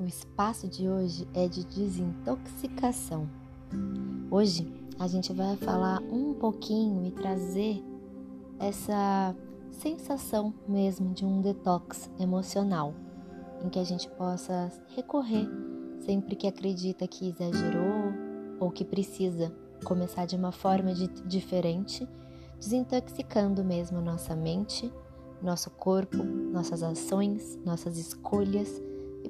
O espaço de hoje é de desintoxicação. Hoje a gente vai falar um pouquinho e trazer essa sensação mesmo de um detox emocional, em que a gente possa recorrer sempre que acredita que exagerou ou que precisa começar de uma forma de, diferente, desintoxicando mesmo nossa mente, nosso corpo, nossas ações, nossas escolhas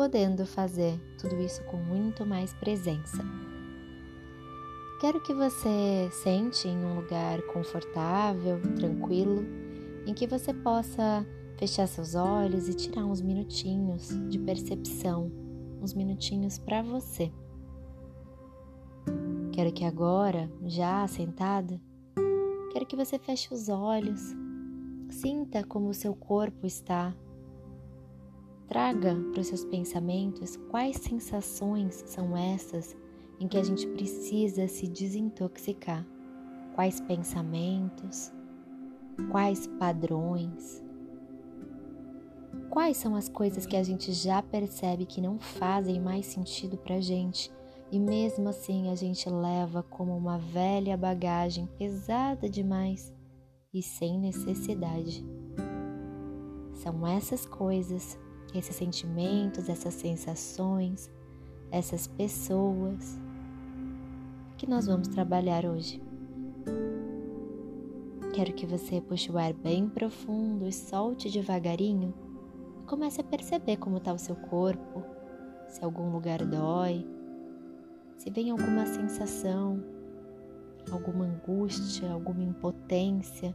podendo fazer tudo isso com muito mais presença. Quero que você sente em um lugar confortável, tranquilo, em que você possa fechar seus olhos e tirar uns minutinhos de percepção, uns minutinhos para você. Quero que agora, já sentada, quero que você feche os olhos, sinta como o seu corpo está Traga para os seus pensamentos quais sensações são essas em que a gente precisa se desintoxicar. Quais pensamentos, quais padrões, quais são as coisas que a gente já percebe que não fazem mais sentido para gente e mesmo assim a gente leva como uma velha bagagem pesada demais e sem necessidade. São essas coisas esses sentimentos, essas sensações, essas pessoas que nós vamos trabalhar hoje. Quero que você puxe o ar bem profundo e solte devagarinho. Comece a perceber como está o seu corpo, se algum lugar dói, se vem alguma sensação, alguma angústia, alguma impotência,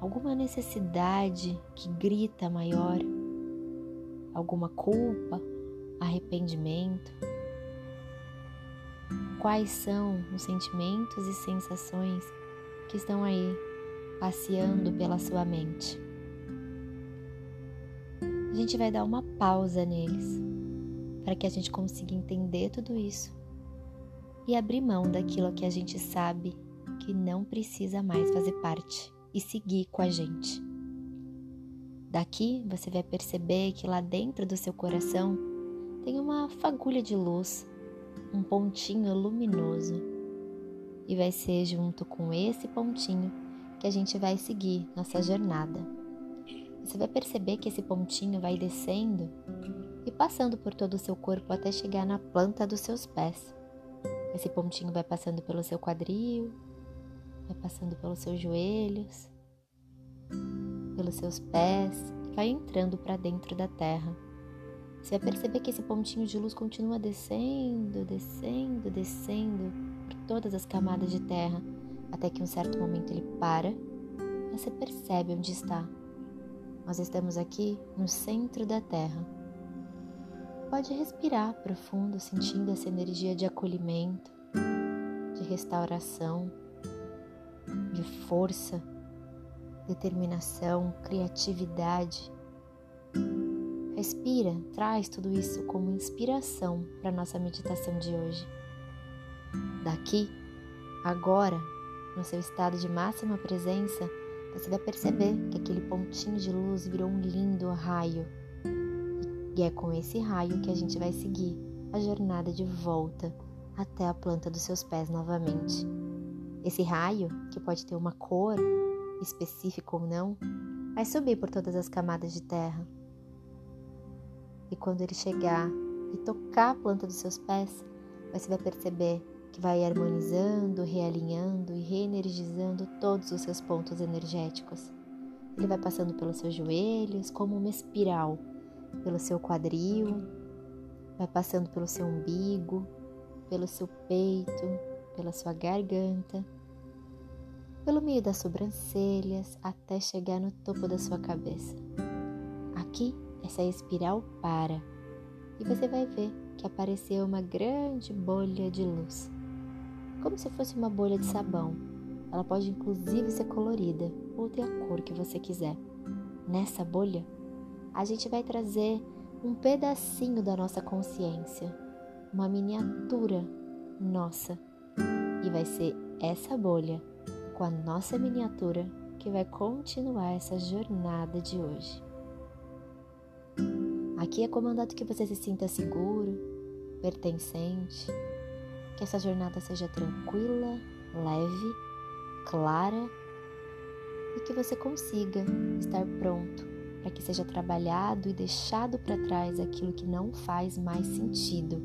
alguma necessidade que grita maior alguma culpa, arrependimento? Quais são os sentimentos e sensações que estão aí passeando pela sua mente? A gente vai dar uma pausa neles para que a gente consiga entender tudo isso e abrir mão daquilo que a gente sabe que não precisa mais fazer parte e seguir com a gente. Daqui você vai perceber que lá dentro do seu coração tem uma fagulha de luz, um pontinho luminoso. E vai ser junto com esse pontinho que a gente vai seguir nossa jornada. Você vai perceber que esse pontinho vai descendo e passando por todo o seu corpo até chegar na planta dos seus pés. Esse pontinho vai passando pelo seu quadril, vai passando pelos seus joelhos, pelos seus pés e vai entrando para dentro da terra. Você vai perceber que esse pontinho de luz continua descendo, descendo, descendo por todas as camadas de terra, até que um certo momento ele para e você percebe onde está. Nós estamos aqui no centro da terra. Pode respirar profundo, sentindo essa energia de acolhimento, de restauração, de força determinação, criatividade. Respira, traz tudo isso como inspiração para nossa meditação de hoje. Daqui, agora, no seu estado de máxima presença, você vai perceber que aquele pontinho de luz virou um lindo raio. E é com esse raio que a gente vai seguir a jornada de volta até a planta dos seus pés novamente. Esse raio, que pode ter uma cor, específico ou não, vai subir por todas as camadas de terra. E quando ele chegar e tocar a planta dos seus pés, você vai perceber que vai harmonizando, realinhando e reenergizando todos os seus pontos energéticos. Ele vai passando pelos seus joelhos como uma espiral, pelo seu quadril, vai passando pelo seu umbigo, pelo seu peito, pela sua garganta pelo meio das sobrancelhas até chegar no topo da sua cabeça. Aqui, essa espiral para e você vai ver que apareceu uma grande bolha de luz, como se fosse uma bolha de sabão. Ela pode inclusive ser colorida ou ter a cor que você quiser. Nessa bolha, a gente vai trazer um pedacinho da nossa consciência, uma miniatura nossa, e vai ser essa bolha com a nossa miniatura que vai continuar essa jornada de hoje. Aqui é comandado que você se sinta seguro, pertencente, que essa jornada seja tranquila, leve, clara e que você consiga estar pronto para que seja trabalhado e deixado para trás aquilo que não faz mais sentido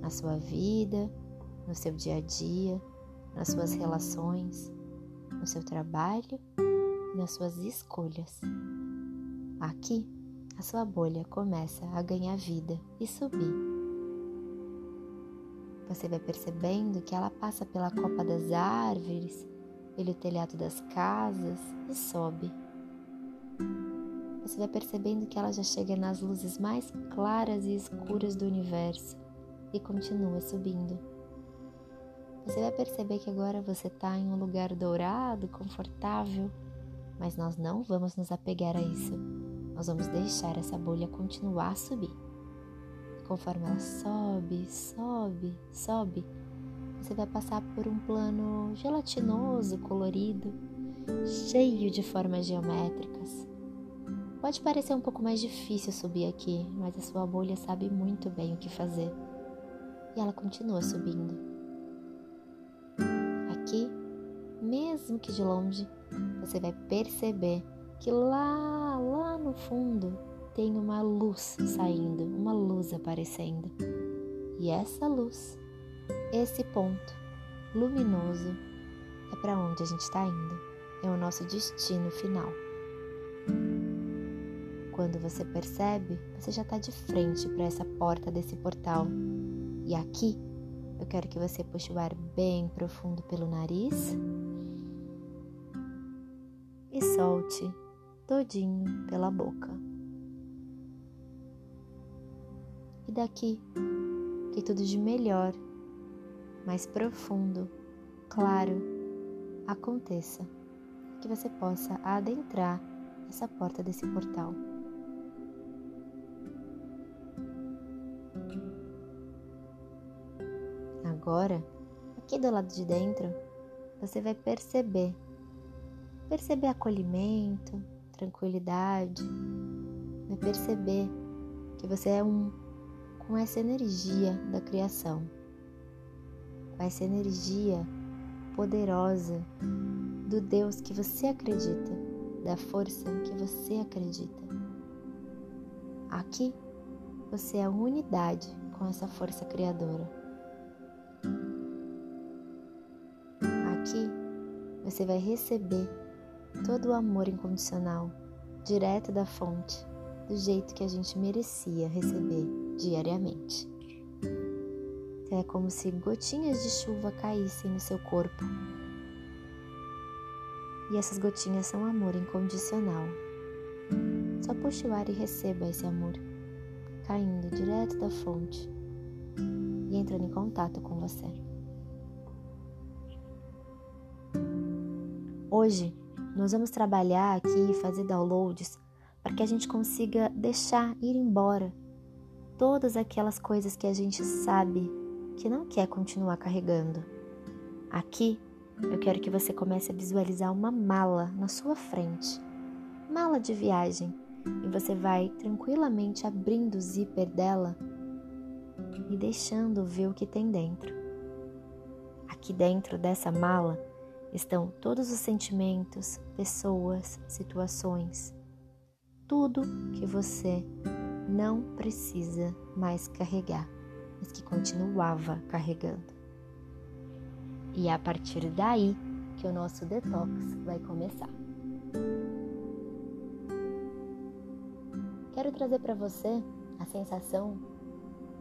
na sua vida, no seu dia a dia, nas suas relações, no seu trabalho e nas suas escolhas. Aqui, a sua bolha começa a ganhar vida e subir. Você vai percebendo que ela passa pela copa das árvores, pelo telhado das casas e sobe. Você vai percebendo que ela já chega nas luzes mais claras e escuras do universo e continua subindo. Você vai perceber que agora você está em um lugar dourado, confortável, mas nós não vamos nos apegar a isso. Nós vamos deixar essa bolha continuar a subir. Conforme ela sobe, sobe, sobe, você vai passar por um plano gelatinoso, colorido, cheio de formas geométricas. Pode parecer um pouco mais difícil subir aqui, mas a sua bolha sabe muito bem o que fazer. E ela continua subindo mesmo que de longe, você vai perceber que lá, lá no fundo, tem uma luz saindo, uma luz aparecendo. E essa luz, esse ponto luminoso, é para onde a gente está indo. É o nosso destino final. Quando você percebe, você já está de frente para essa porta desse portal. E aqui eu quero que você puxe o ar bem profundo pelo nariz solte todinho pela boca. E daqui, que tudo de melhor, mais profundo, claro, aconteça, que você possa adentrar essa porta desse portal. Agora, aqui do lado de dentro, você vai perceber, perceber acolhimento, tranquilidade, vai perceber que você é um com essa energia da criação, com essa energia poderosa do Deus que você acredita, da força que você acredita. Aqui você é unidade com essa força criadora. Aqui você vai receber todo o amor incondicional, direto da fonte, do jeito que a gente merecia receber diariamente. É como se gotinhas de chuva caíssem no seu corpo. E essas gotinhas são amor incondicional. Só puxe o ar e receba esse amor, caindo direto da fonte e entrando em contato com você. Hoje nós vamos trabalhar aqui e fazer downloads para que a gente consiga deixar ir embora todas aquelas coisas que a gente sabe que não quer continuar carregando. Aqui eu quero que você comece a visualizar uma mala na sua frente, mala de viagem, e você vai tranquilamente abrindo o zíper dela e deixando ver o que tem dentro. Aqui dentro dessa mala estão todos os sentimentos, pessoas, situações, tudo que você não precisa mais carregar, mas que continuava carregando. E é a partir daí que o nosso detox vai começar. Quero trazer para você a sensação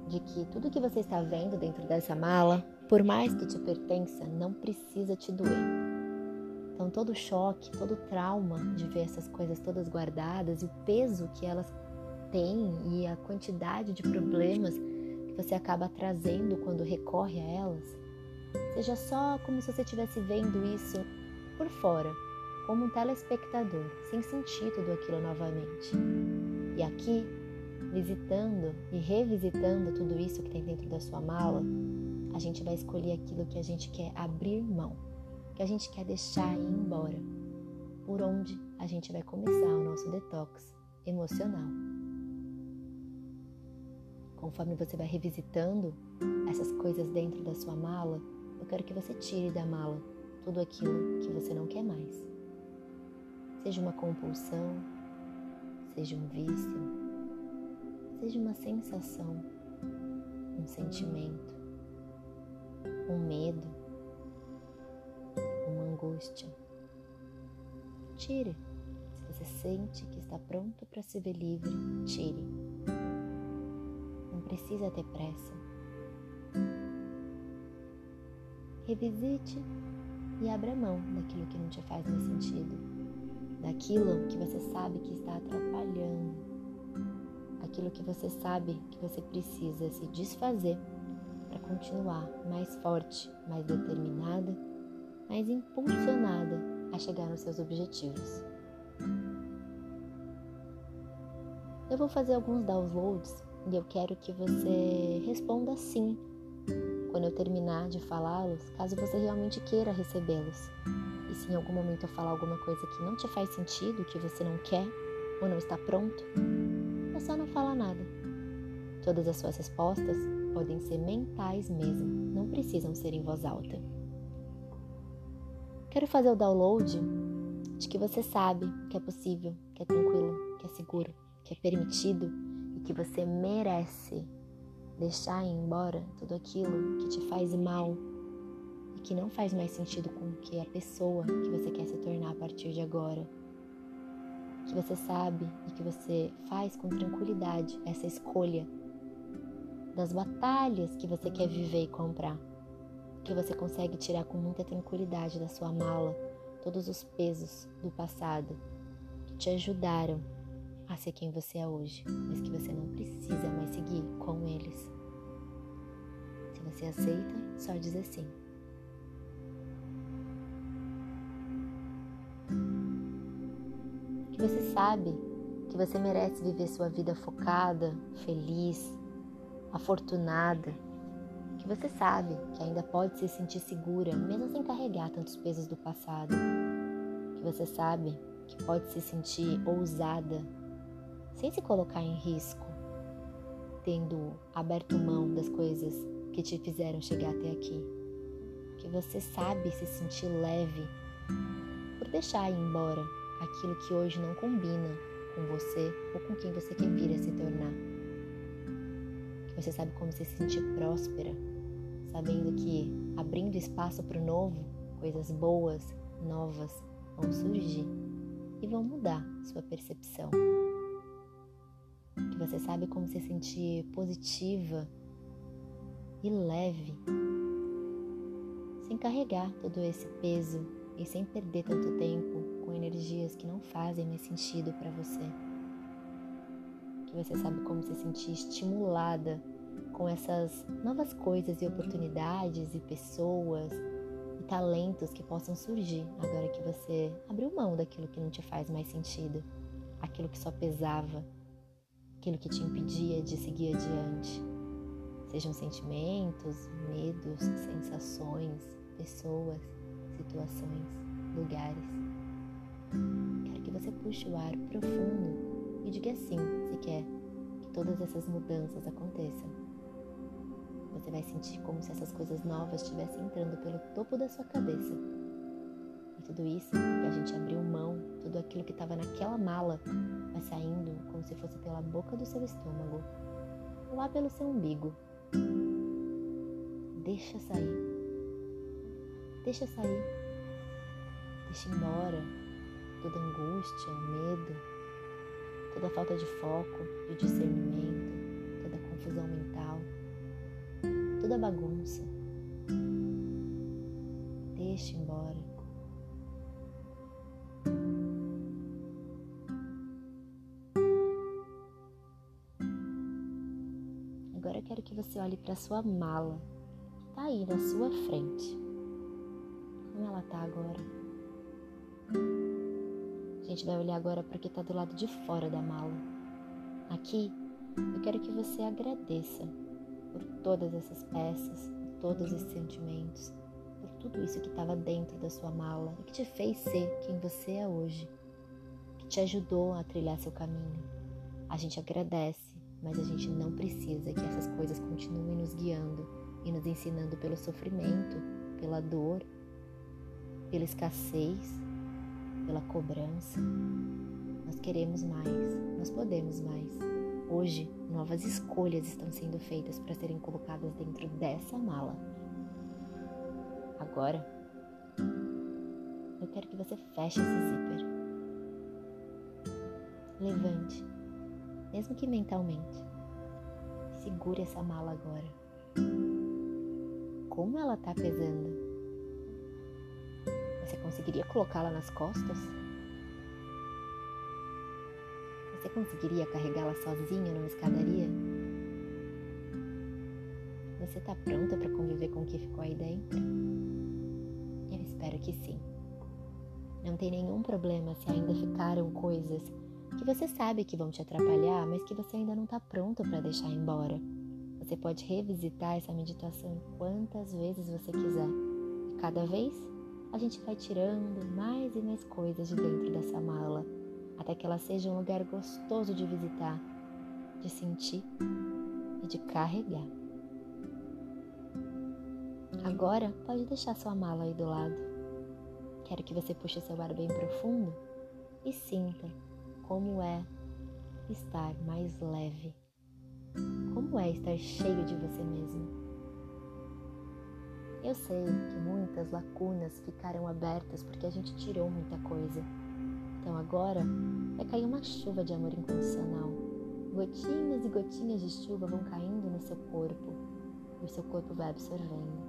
de que tudo que você está vendo dentro dessa mala, por mais que te pertença, não precisa te doer. Então, todo choque, todo trauma de ver essas coisas todas guardadas e o peso que elas têm e a quantidade de problemas que você acaba trazendo quando recorre a elas, seja só como se você estivesse vendo isso por fora, como um telespectador, sem sentir tudo aquilo novamente. E aqui visitando e revisitando tudo isso que tem dentro da sua mala, a gente vai escolher aquilo que a gente quer abrir mão, que a gente quer deixar ir embora, por onde a gente vai começar o nosso detox emocional. conforme você vai revisitando essas coisas dentro da sua mala, eu quero que você tire da mala tudo aquilo que você não quer mais. Seja uma compulsão, seja um vício, seja uma sensação, um sentimento, um medo, angústia. Tire. Se você sente que está pronto para se ver livre, tire. Não precisa ter pressa. Revisite e abra mão daquilo que não te faz mais sentido daquilo que você sabe que está atrapalhando, aquilo que você sabe que você precisa se desfazer para continuar mais forte, mais determinada, mais impulsionada a chegar nos seus objetivos. Eu vou fazer alguns downloads e eu quero que você responda sim quando eu terminar de falá-los, caso você realmente queira recebê-los. E se em algum momento eu falar alguma coisa que não te faz sentido, que você não quer ou não está pronto, é só não falar nada. Todas as suas respostas podem ser mentais mesmo, não precisam ser em voz alta. Quero fazer o download de que você sabe que é possível, que é tranquilo, que é seguro, que é permitido e que você merece deixar ir embora tudo aquilo que te faz mal, que não faz mais sentido com que a pessoa que você quer se tornar a partir de agora. Que você sabe e que você faz com tranquilidade essa escolha das batalhas que você quer viver e comprar. Que você consegue tirar com muita tranquilidade da sua mala todos os pesos do passado que te ajudaram a ser quem você é hoje, mas que você não precisa mais seguir com eles. Se você aceita, só diz assim. você sabe que você merece viver sua vida focada, feliz, afortunada, que você sabe que ainda pode se sentir segura, mesmo sem carregar tantos pesos do passado, que você sabe que pode se sentir ousada, sem se colocar em risco, tendo aberto mão das coisas que te fizeram chegar até aqui, que você sabe se sentir leve por deixar ir embora aquilo que hoje não combina com você ou com quem você quer vir a se tornar. Que você sabe como se sentir próspera, sabendo que abrindo espaço para o novo, coisas boas, novas vão surgir e vão mudar sua percepção. Que você sabe como se sentir positiva e leve, sem carregar todo esse peso e sem perder tanto tempo com energias que não fazem mais sentido para você. Que você sabe como se sentir estimulada com essas novas coisas e oportunidades e pessoas e talentos que possam surgir agora que você abriu mão daquilo que não te faz mais sentido, aquilo que só pesava, aquilo que te impedia de seguir adiante. Sejam sentimentos, medos, sensações, pessoas, situações, lugares. Quero que você puxe o ar profundo e diga sim se quer que todas essas mudanças aconteçam. Você vai sentir como se essas coisas novas estivessem entrando pelo topo da sua cabeça. E tudo isso que a gente abriu mão, tudo aquilo que estava naquela mala, vai saindo como se fosse pela boca do seu estômago, lá pelo seu umbigo. Deixa sair. Deixa sair. Deixa embora toda angústia, medo, toda falta de foco, de discernimento, toda confusão mental, toda bagunça. Deixe embora. Agora eu quero que você olhe para sua mala, que está aí na sua frente. Como ela está agora? A gente vai olhar agora para o que está do lado de fora da mala. Aqui, eu quero que você agradeça por todas essas peças, por todos esses sentimentos, por tudo isso que estava dentro da sua mala e que te fez ser quem você é hoje, que te ajudou a trilhar seu caminho. A gente agradece mas a gente não precisa que essas coisas continuem nos guiando e nos ensinando pelo sofrimento, pela dor, pela escassez, pela cobrança. Nós queremos mais, nós podemos mais. Hoje, novas escolhas estão sendo feitas para serem colocadas dentro dessa mala. Agora, eu quero que você feche esse zíper. Levante, mesmo que mentalmente. Segure essa mala agora. Como ela tá pesando? Você conseguiria colocá-la nas costas? Você conseguiria carregá-la sozinha numa escadaria? Você está pronta para conviver com o que ficou aí dentro? Eu espero que sim. Não tem nenhum problema se ainda ficaram coisas que você sabe que vão te atrapalhar, mas que você ainda não está pronto para deixar embora. Você pode revisitar essa meditação quantas vezes você quiser. E cada vez a gente vai tirando mais e mais coisas de dentro dessa mala, até que ela seja um lugar gostoso de visitar, de sentir e de carregar. Agora pode deixar sua mala aí do lado. Quero que você puxe seu ar bem profundo e sinta como é estar mais leve. Como é estar cheio de você mesmo. Eu sei que muitas lacunas ficaram abertas porque a gente tirou muita coisa. Então agora vai cair uma chuva de amor incondicional. Gotinhas e gotinhas de chuva vão caindo no seu corpo e o seu corpo vai absorvendo.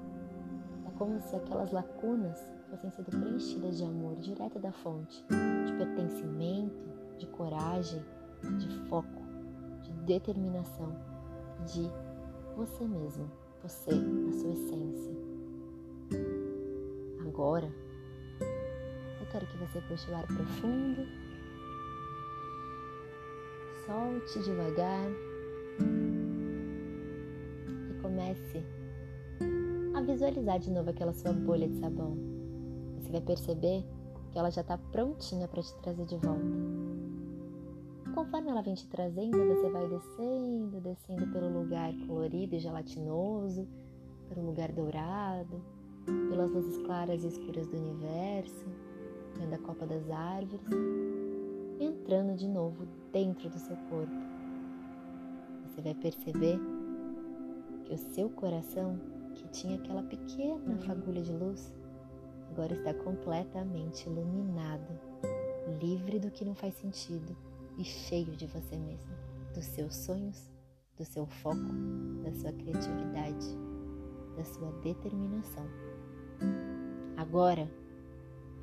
É como se aquelas lacunas fossem sendo preenchidas de amor direto da fonte, de pertencimento, de coragem, de foco, de determinação, de você mesmo, você na sua essência. Agora, quero que você puxe o ar profundo, solte devagar. E comece a visualizar de novo aquela sua bolha de sabão. Vai perceber que ela já está prontinha para te trazer de volta. Conforme ela vem te trazendo, você vai descendo, descendo pelo lugar colorido e gelatinoso, pelo lugar dourado, pelas luzes claras e escuras do universo, vendo a copa das árvores, entrando de novo dentro do seu corpo. Você vai perceber que o seu coração, que tinha aquela pequena fagulha de luz, agora está completamente iluminado, livre do que não faz sentido e cheio de você mesmo, dos seus sonhos, do seu foco, da sua criatividade, da sua determinação. Agora,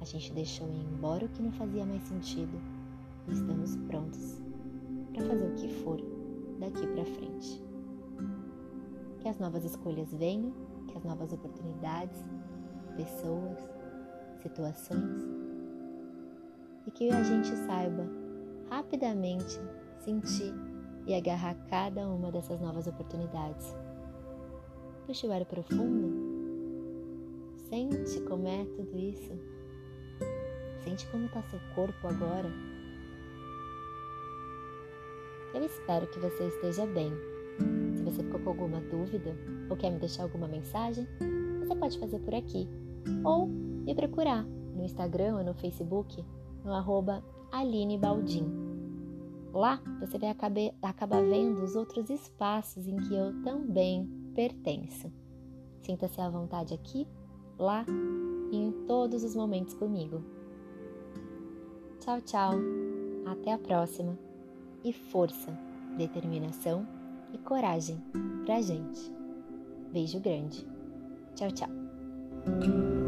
a gente deixou ir embora o que não fazia mais sentido e estamos prontos para fazer o que for daqui para frente. Que as novas escolhas venham, que as novas oportunidades, pessoas, situações e que a gente saiba rapidamente sentir e agarrar cada uma dessas novas oportunidades. Puxe o ar profundo. Sente como é tudo isso. Sente como está seu corpo agora. Eu espero que você esteja bem. Se você ficou com alguma dúvida ou quer me deixar alguma mensagem, você pode fazer por aqui ou me procurar no Instagram ou no Facebook no arroba Aline Baldim. Lá você vai acabar, acabar vendo os outros espaços em que eu também pertenço. Sinta-se à vontade aqui, lá e em todos os momentos comigo. Tchau, tchau. Até a próxima. E força, determinação e coragem pra gente. Beijo grande. Tchau, tchau.